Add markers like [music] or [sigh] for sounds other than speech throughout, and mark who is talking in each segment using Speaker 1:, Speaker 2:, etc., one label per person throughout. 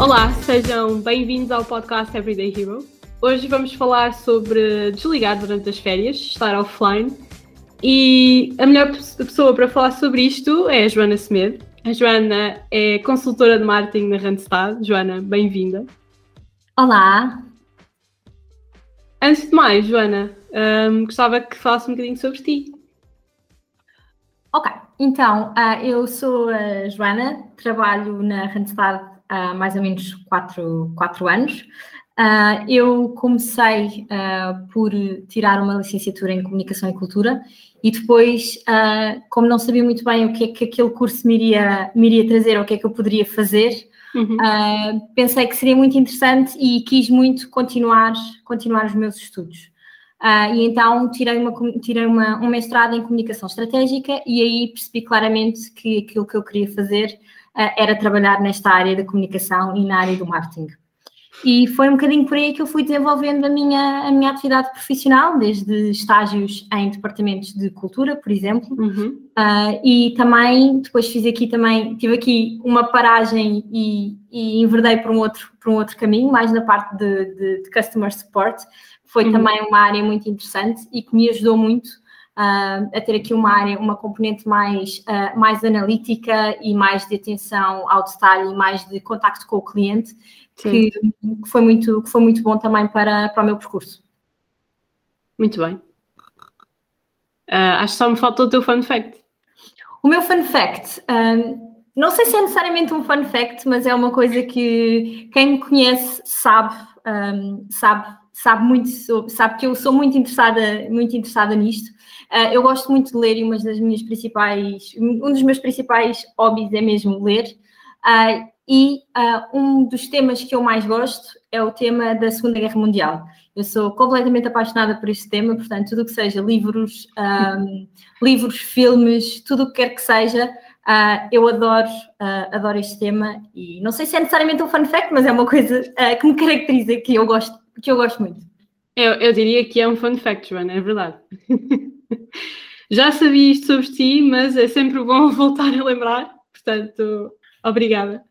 Speaker 1: Olá, sejam bem-vindos ao podcast Everyday Hero. Hoje vamos falar sobre desligar durante as férias, estar offline. E a melhor pessoa para falar sobre isto é a Joana Semedo. A Joana é consultora de marketing na Randstad. Joana, bem-vinda.
Speaker 2: Olá.
Speaker 1: Antes de mais, Joana, um, gostava que falasse um bocadinho sobre ti.
Speaker 2: Ok, então uh, eu sou a Joana, trabalho na Randstad há mais ou menos 4, quatro anos. Uh, eu comecei uh, por tirar uma licenciatura em Comunicação e Cultura e depois, uh, como não sabia muito bem o que é que aquele curso me iria, me iria trazer, ou o que é que eu poderia fazer, uhum. pensei que seria muito interessante e quis muito continuar, continuar os meus estudos. e então tirei, uma, tirei uma, um mestrado em Comunicação Estratégica e aí percebi claramente que aquilo que eu queria fazer era trabalhar nesta área da comunicação e na área do marketing. E foi um bocadinho por aí que eu fui desenvolvendo a minha, a minha atividade profissional, desde estágios em departamentos de cultura, por exemplo, uhum. uh, e também, depois fiz aqui também, tive aqui uma paragem e, e enverdei para um, outro, para um outro caminho, mais na parte de, de, de customer support, foi uhum. também uma área muito interessante e que me ajudou muito Uh, a ter aqui uma área, uma componente mais, uh, mais analítica e mais de atenção ao detalhe e mais de contacto com o cliente, que, que, foi muito, que foi muito bom também para, para o meu percurso.
Speaker 1: Muito bem. Uh, acho que só me faltou o teu fun fact.
Speaker 2: O meu fun fact, não sei se é necessariamente um fun fact, mas é uma coisa que quem me conhece sabe, um, sabe, sabe muito, sabe que eu sou muito interessada, muito interessada nisto. Uh, eu gosto muito de ler e uma das minhas principais, um dos meus principais hobbies é mesmo ler. Uh, e uh, um dos temas que eu mais gosto é o tema da Segunda Guerra Mundial. Eu sou completamente apaixonada por este tema, portanto, tudo o que seja livros, um, livros, filmes, tudo o que quer que seja, uh, eu adoro, uh, adoro este tema e não sei se é necessariamente um fun fact, mas é uma coisa que me caracteriza, que eu gosto, que eu gosto muito.
Speaker 1: Eu, eu diria que é um fun fact, Joana, é verdade. [laughs] Já sabia isto sobre ti, mas é sempre bom [laughs] voltar a lembrar, portanto, obrigada.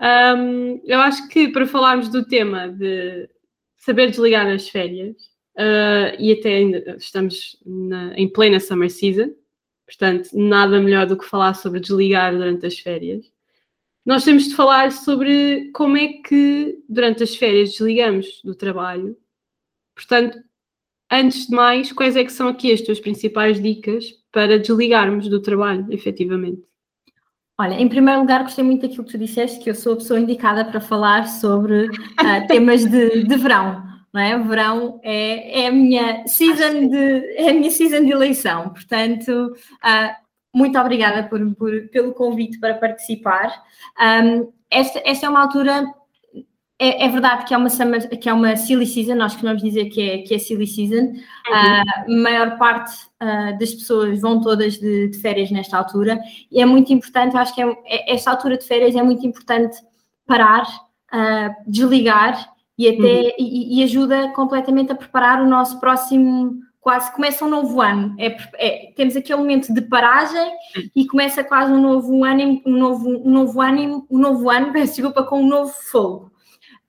Speaker 1: Um, eu acho que para falarmos do tema de saber desligar nas férias, uh, e até ainda estamos na, em plena summer season, portanto, nada melhor do que falar sobre desligar durante as férias. Nós temos de falar sobre como é que durante as férias desligamos do trabalho. Portanto, antes de mais, quais é que são aqui as tuas principais dicas para desligarmos do trabalho, efetivamente?
Speaker 2: Olha, em primeiro lugar, gostei muito daquilo que tu disseste, que eu sou a pessoa indicada para falar sobre uh, [laughs] temas de, de verão. Não é? Verão é, é, a minha season de, é a minha season de eleição, portanto, uh, muito obrigada por, por, pelo convite para participar. Um, esta, esta é uma altura é, é, verdade que é uma summer, que é uma silly season, nós costumamos dizer que é, que é silly season. Uhum. A maior parte uh, das pessoas vão todas de, de, férias nesta altura e é muito importante, acho que é, é, esta altura de férias é muito importante parar, uh, desligar e até uhum. e, e, ajuda completamente a preparar o nosso próximo quase começa um novo ano. É, é, temos aquele momento de paragem e começa quase um novo ano, um novo, um novo ano, um novo ano, [laughs] peço desculpa, com um novo fogo.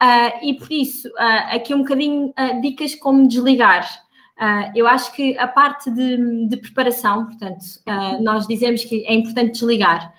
Speaker 2: Uh, e por isso, uh, aqui um bocadinho uh, dicas como desligar. eu acho que a parte de, de preparação, portanto, nós dizemos que é importante desligar,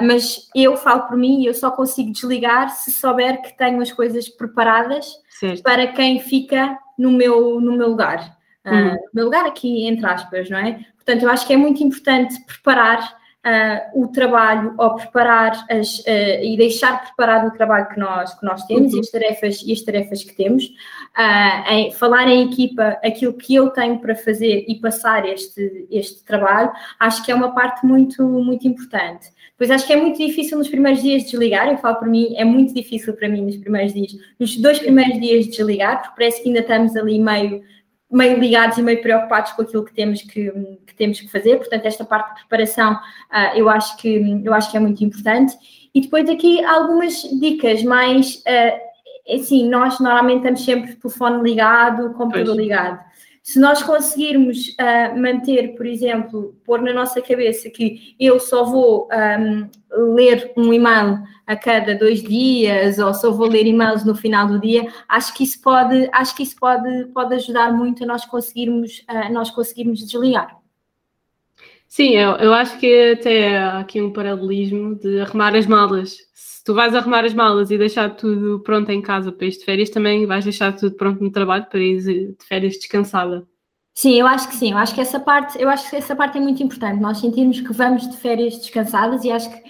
Speaker 2: mas eu falo por mim eu só consigo desligar se souber que tenho as coisas preparadas certo. para quem fica no meu, no meu lugar. Uhum. No meu lugar aqui, entre aspas, não é? Portanto, eu acho que é muito importante preparar uh, o trabalho ou preparar as, uh, e deixar preparado o trabalho que nós, que nós temos uhum. e, as tarefas, e as tarefas que temos, uh, em, falar em equipa aquilo que eu tenho para fazer e passar este, este trabalho, acho que é uma parte muito, muito importante. Pois acho que é muito difícil nos primeiros dias de desligar, eu falo por mim, é muito difícil para mim nos primeiros dias, nos dois primeiros dias de desligar, porque parece que ainda estamos ali meio meio ligados e meio preocupados com aquilo que temos que, que temos que fazer. Portanto, esta parte de preparação uh, eu, acho que, eu acho que é muito importante. E depois aqui algumas dicas mais. Uh, assim, nós normalmente estamos sempre telefone ligado, computador pois. ligado. Se nós conseguirmos uh, manter, por exemplo, pôr na nossa cabeça que eu só vou um, ler um e-mail a cada dois dias ou só vou ler e-mails no final do dia, acho que isso pode, acho que isso pode, pode ajudar muito a nós conseguirmos, uh, nós conseguirmos desligar.
Speaker 1: Sim, eu, eu acho que até há aqui um paralelismo de arrumar as malas. Tu vais arrumar as malas e deixar tudo pronto em casa para ir de férias, também vais deixar tudo pronto no trabalho para ir de férias descansada.
Speaker 2: Sim, eu acho que sim. Eu acho que essa parte, eu acho que essa parte é muito importante. Nós sentirmos que vamos de férias descansadas e acho que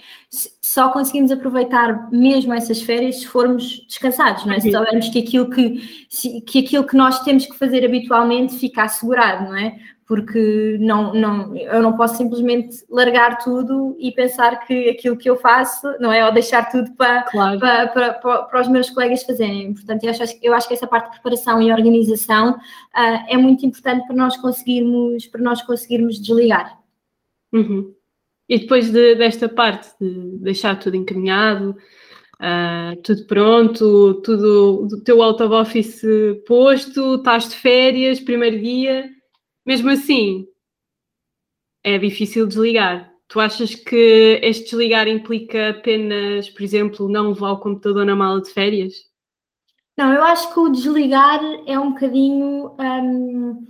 Speaker 2: só conseguimos aproveitar mesmo essas férias se formos descansados, não é? Se soubermos que aquilo que, que aquilo que nós temos que fazer habitualmente fica assegurado, não é? Porque não, não, eu não posso simplesmente largar tudo e pensar que aquilo que eu faço, não é? Ou deixar tudo para, claro. para, para, para, para, os meus colegas fazerem. Portanto, eu acho, eu acho que essa parte de preparação e organização uh, é muito importante para nós conseguirmos, para nós conseguirmos desligar.
Speaker 1: Uhum. E depois de, desta parte de deixar tudo encaminhado, uh, tudo pronto, tudo o teu out of office posto, estás de férias, primeiro dia mesmo assim, é difícil desligar. Tu achas que este desligar implica apenas, por exemplo, não levar o computador na mala de férias?
Speaker 2: Não, eu acho que o desligar é um bocadinho. Um,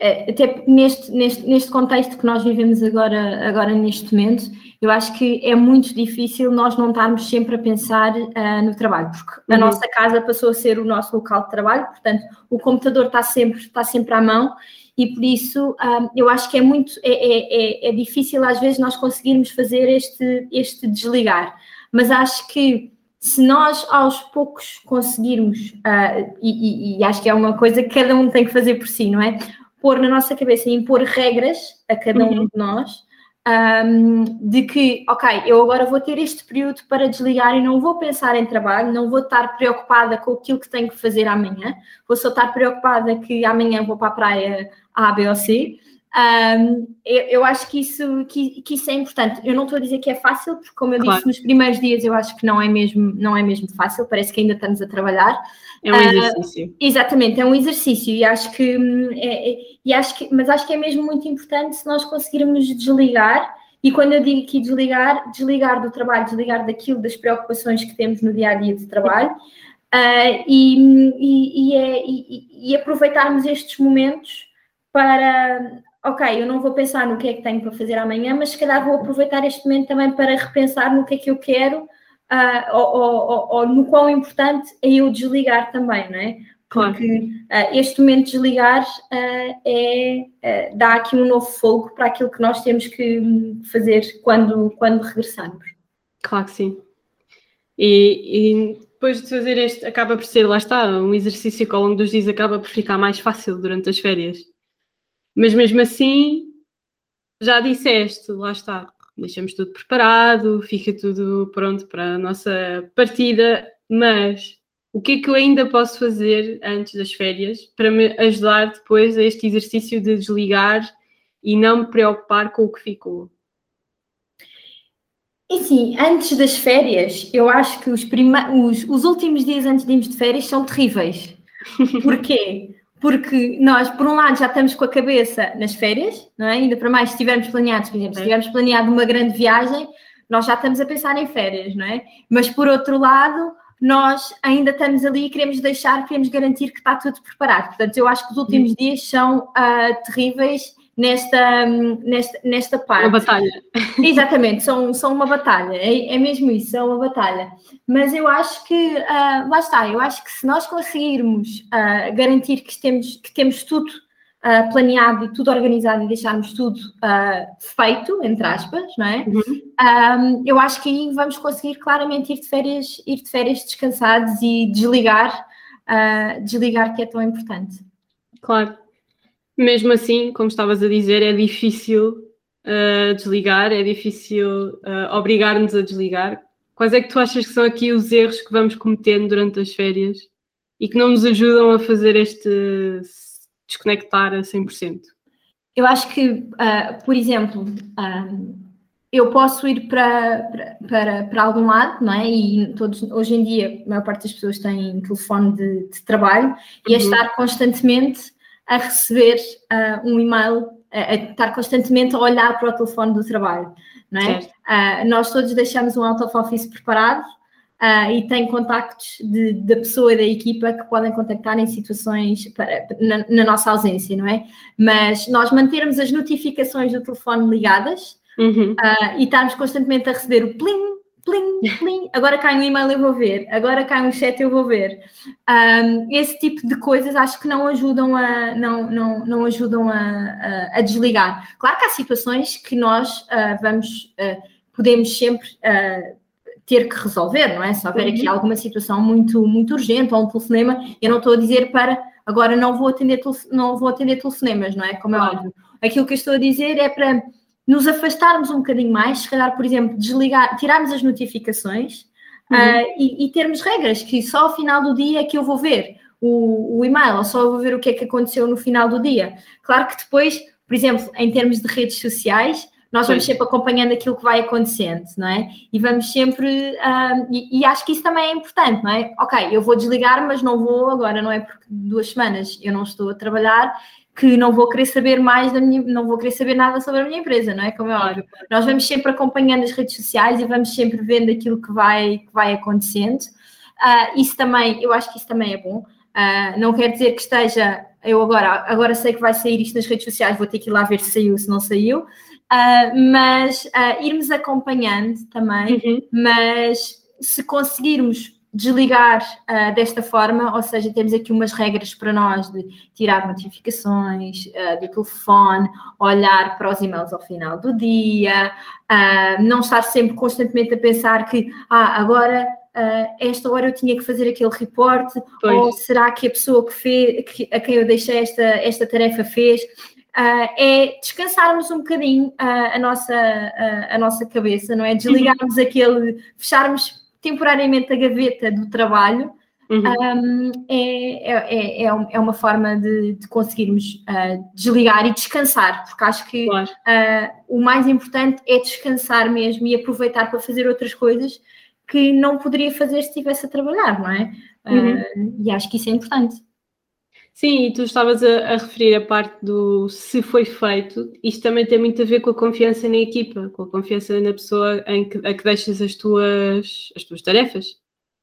Speaker 2: é, até neste, neste, neste contexto que nós vivemos agora, agora neste momento, eu acho que é muito difícil nós não estarmos sempre a pensar uh, no trabalho, porque uhum. a nossa casa passou a ser o nosso local de trabalho, portanto, o computador está sempre, está sempre à mão e por isso um, eu acho que é muito, é, é, é, é, difícil às vezes nós conseguirmos fazer este, este desligar, mas acho que se nós aos poucos conseguirmos, uh, e, e, e, acho que é uma coisa que cada um tem que fazer por si, não é? Pôr na nossa cabeça e impor regras a cada um uhum. de nós, um, de que, ok, eu agora vou ter este período para desligar e não vou pensar em trabalho, não vou estar preocupada com aquilo que tenho que fazer amanhã, vou só estar preocupada que amanhã vou para a praia A, B ou C. Um, eu, eu, acho que isso, que, que, isso é importante. Eu não estou a dizer que é fácil, porque como eu claro. disse nos primeiros dias, eu acho que não é mesmo, não é mesmo fácil, parece que ainda estamos a trabalhar.
Speaker 1: É um ah, exercício. Uh,
Speaker 2: exatamente, é um exercício e acho que, hum, é, é, e acho que, mas acho que é mesmo muito importante se nós conseguirmos desligar. E quando eu digo aqui desligar, desligar do trabalho, desligar daquilo, das preocupações que temos no dia a dia de trabalho, uh, e, e, e, é, e, aproveitarmos estes momentos para, ok, eu não vou pensar no que é que tenho para fazer amanhã, mas se calhar vou aproveitar este momento também para repensar no que é que eu quero uh, ou, ou, ou, no quão importante é eu desligar também, não é? Porque uh, este momento de desligar uh, é, dá aqui um novo fogo para aquilo que nós temos que fazer quando, quando regressarmos.
Speaker 1: Claro que sim. E, e, depois de fazer este, acaba por ser, lá está, um exercício que ao longo dos dias acaba por ficar mais fácil durante as férias. Mas mesmo assim, já disseste, lá está, deixamos tudo preparado, fica tudo pronto para a nossa partida, mas o que é que eu ainda posso fazer antes das férias para me ajudar depois a este exercício de desligar e não me preocupar com o que ficou?
Speaker 2: E sim, antes das férias, eu acho que os, os, os últimos dias antes de irmos de férias são terríveis. [laughs] Porquê? Porque nós, por um lado, já estamos com a cabeça nas férias, não é? ainda para mais se tivermos planeados, por exemplo, se tivermos planeado uma grande viagem, nós já estamos a pensar em férias, não é? Mas por outro lado, nós ainda estamos ali e queremos deixar, queremos garantir que está tudo preparado. Portanto, eu acho que os últimos dias são uh, terríveis nesta, nesta, nesta parte.
Speaker 1: Uma batalha.
Speaker 2: Exatamente, são, são uma batalha, é, é mesmo isso, é uma batalha. Mas eu acho que, uh, lá está, eu acho que se nós conseguirmos uh, garantir que temos, que temos tudo uh, planeado e tudo organizado e deixarmos tudo feito, entre aspas, não é? Uhum. Um, eu acho que aí vamos conseguir claramente ir de férias, ir de férias descansados e desligar, desligar que é tão importante.
Speaker 1: Claro mesmo assim, como estavas a dizer, é difícil uh, desligar, é difícil uh, obrigar-nos a desligar. Quais é que tu achas que são aqui os erros que vamos cometendo durante as férias e que não nos ajudam a fazer este desconectar a 100%?
Speaker 2: Eu acho que, uh, por exemplo, eu posso ir para, para, para algum lado, não é? E todos, hoje em dia, a maior parte das pessoas têm telefone de, de trabalho, e é uhum. estar constantemente a receber uh, um e-mail, a, a, estar constantemente a olhar para o telefone do trabalho, não é? Uh, nós todos deixamos um out of office preparado uh, e tem contactos de, da pessoa e da equipa que podem contactar em situações para, na, na, nossa ausência, não é? Mas nós mantermos as notificações do telefone ligadas uhum. e estarmos constantemente a receber o plim, plim, plim, agora cai um e-mail eu vou ver, agora cai um chat eu vou ver. Um, esse tipo de coisas acho que não ajudam a, não, não, não ajudam a, a, a desligar. Claro que há situações que nós uh, vamos, uh, podemos sempre uh, ter que resolver, não é? Se houver aqui uhum. alguma situação muito, muito urgente ou um telefonema, eu não estou a dizer para agora não vou atender, não vou atender telefonemas, não é? Como é óbvio. Aquilo que eu estou a dizer é para nos afastarmos um bocadinho mais, se calhar, por exemplo, desligar, tirarmos as notificações uhum. uh, e, e, termos regras que só ao final do dia é que eu vou ver o, o e-mail, ou só vou ver o que é que aconteceu no final do dia. Claro que depois, por exemplo, em termos de redes sociais, nós vamos sempre acompanhando aquilo que vai acontecendo, não é? E vamos sempre, uh, e, e, acho que isso também é importante, não é? Ok, eu vou desligar, mas não vou agora, não é? Porque duas semanas eu não estou a trabalhar que não vou querer saber mais da minha, não vou querer saber nada sobre a minha empresa, não é? Como é óbvio. Nós vamos sempre acompanhando as redes sociais e vamos sempre vendo aquilo que vai, que vai acontecendo. Uh, isso também, eu acho que isso também é bom. Uh, não quer dizer que esteja, eu agora, agora sei que vai sair isto nas redes sociais, vou ter que ir lá ver se saiu, se não saiu. Uh, mas irmos acompanhando também, uhum. mas se conseguirmos desligar uh, desta forma, ou seja, temos aqui umas regras para nós de tirar notificações uh, do telefone, olhar para os e-mails ao final do dia, uh, não estar sempre constantemente a pensar que ah, agora uh, esta hora eu tinha que fazer aquele reporte, ou será que a pessoa que fez, que, a quem eu deixei esta, esta tarefa fez? Uh, é descansarmos um bocadinho uh, a, nossa, uh, a nossa cabeça, não é? Desligarmos uhum. aquele, fecharmos temporariamente a gaveta do trabalho uhum. um, é, é, é, é, uma forma de, de conseguirmos uh, desligar e descansar, porque acho que claro. uh, o mais importante é descansar mesmo e aproveitar para fazer outras coisas que não poderia fazer se estivesse a trabalhar, não é? Uhum. Uh, e acho que isso é importante.
Speaker 1: Sim, e tu estavas a, a, referir a parte do se foi feito, isto também tem muito a ver com a confiança na equipa, com a confiança na pessoa em que, a que deixas as tuas, as tuas tarefas.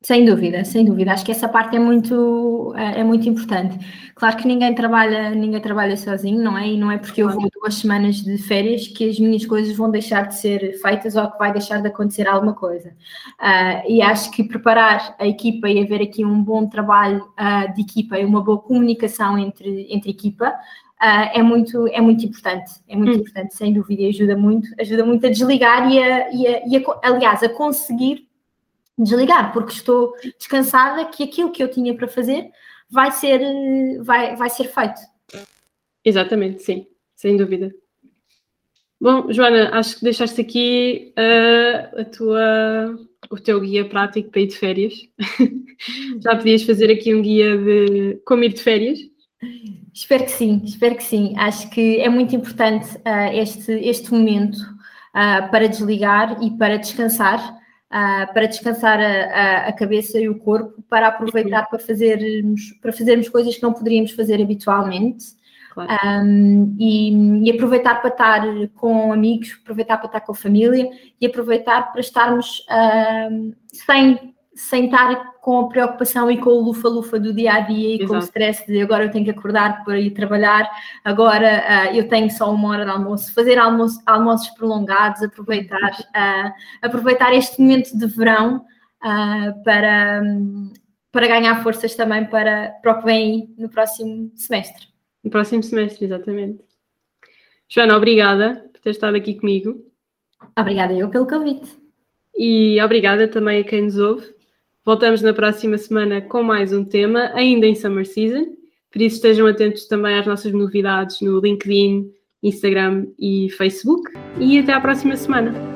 Speaker 2: Sem dúvida, sem dúvida. Acho que essa parte é muito, é, é muito importante. Claro que ninguém trabalha, ninguém trabalha sozinho, não é? E não é porque eu vou duas semanas de férias que as minhas coisas vão deixar de ser feitas ou que vai deixar de acontecer alguma coisa. Uh, e acho que preparar a equipa e haver aqui um bom trabalho uh, de equipa e uma boa comunicação entre, entre equipa Uh, é, muito, é muito importante, é muito hum. importante, sem dúvida, e ajuda muito, ajuda muito a desligar e, a, e, a, e a, aliás, a conseguir desligar, porque estou descansada que aquilo que eu tinha para fazer vai ser, vai, vai ser feito.
Speaker 1: Exatamente, sim, sem dúvida. Bom, Joana, acho que deixaste aqui uh, a tua, o teu guia prático para ir de férias. [laughs] Já podias fazer aqui um guia de como ir de férias?
Speaker 2: Espero que sim, espero que sim. Acho que é muito importante uh, este, este momento uh, para desligar e para descansar uh, para descansar a, a, cabeça e o corpo, para aproveitar para fazermos, para fazermos coisas que não poderíamos fazer habitualmente. Claro. Um, e, e, aproveitar para estar com amigos, aproveitar para estar com a família e aproveitar para estarmos sem sem estar com a preocupação e com o lufa-lufa do dia a dia e Exato. com o stress de agora eu tenho que acordar para ir trabalhar, agora uh, eu tenho só uma hora de almoço, fazer almoço, almoços prolongados, aproveitar, uh, aproveitar este momento de verão uh, para, um, para ganhar forças também para, para o que vem no próximo semestre.
Speaker 1: No próximo semestre, exatamente. Joana, obrigada por ter estado aqui comigo.
Speaker 2: Obrigada eu pelo convite.
Speaker 1: E obrigada também a quem nos ouve. Voltamos na próxima semana com mais um tema, ainda em Summer Season. Por isso estejam atentos também às nossas novidades no LinkedIn, Instagram e Facebook. E até à próxima semana.